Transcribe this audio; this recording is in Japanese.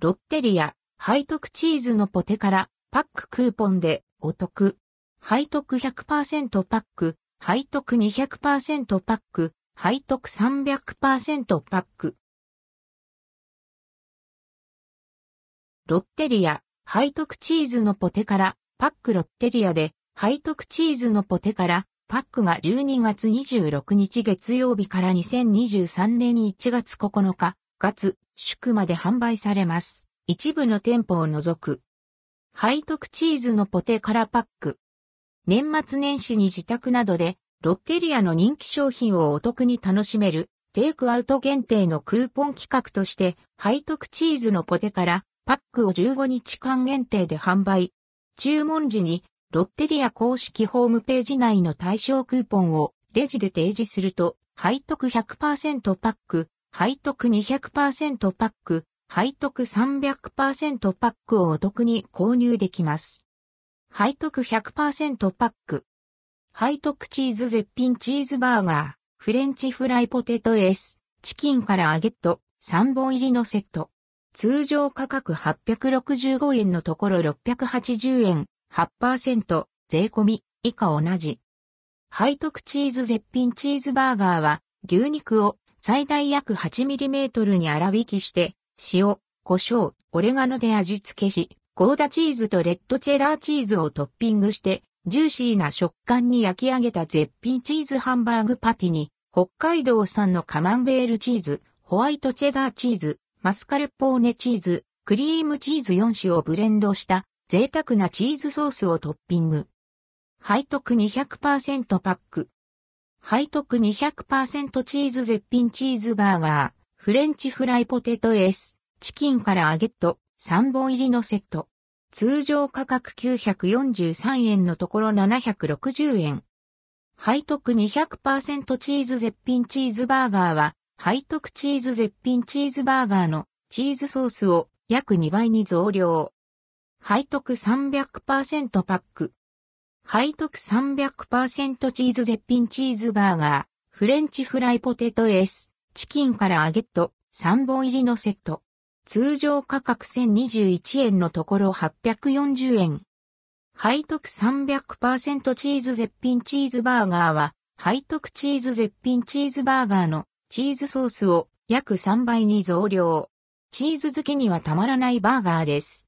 ロッテリア、背徳チーズのポテカラパッククーポンでお得。背徳100%パック、背徳200%パック、背徳300%パック。ロッテリア、背徳チーズのポテカラパックロッテリアで背徳チーズのポテカラパックが12月26日月曜日から2023年1月9日、月、祝まで販売されます。一部の店舗を除く。背徳チーズのポテカラパック。年末年始に自宅などでロッテリアの人気商品をお得に楽しめるテイクアウト限定のクーポン企画として背徳チーズのポテカラパックを15日間限定で販売。注文時にロッテリア公式ホームページ内の対象クーポンをレジで提示すると背徳100%パック、背徳200%パック、背徳300%パックをお得に購入できます。背徳100%パック。背徳チーズ絶品チーズバーガー、フレンチフライポテトエース、チキンからアゲット、3本入りのセット。通常価格865円のところ680円、8%、税込み、以下同じ。背徳チーズ絶品チーズバーガーは、牛肉を最大約 8mm に粗挽きして、塩、胡椒、オレガノで味付けし、ゴーダチーズとレッドチェダーチーズをトッピングして、ジューシーな食感に焼き上げた絶品チーズハンバーグパティに、北海道産のカマンベールチーズ、ホワイトチェダーチーズ、マスカルポーネチーズ、クリームチーズ4種をブレンドした贅沢なチーズソースをトッピング。背徳200%パック。背徳200%チーズ絶品チーズバーガー、フレンチフライポテトエース、チキンからアゲット、3本入りのセット。通常価格943円のところ760円。背徳200%チーズ絶品チーズバーガーは、背徳チーズ絶品チーズバーガーのチーズソースを約2倍に増量。背徳300%パック。背徳300%チーズ絶品チーズバーガー、フレンチフライポテトエース、チキンからアゲット、3本入りのセット。通常価格1021円のところ840円。背徳300%チーズ絶品チーズバーガーは、背徳チーズ絶品チーズバーガーのチーズソースを約3倍に増量。チーズ好きにはたまらないバーガーです。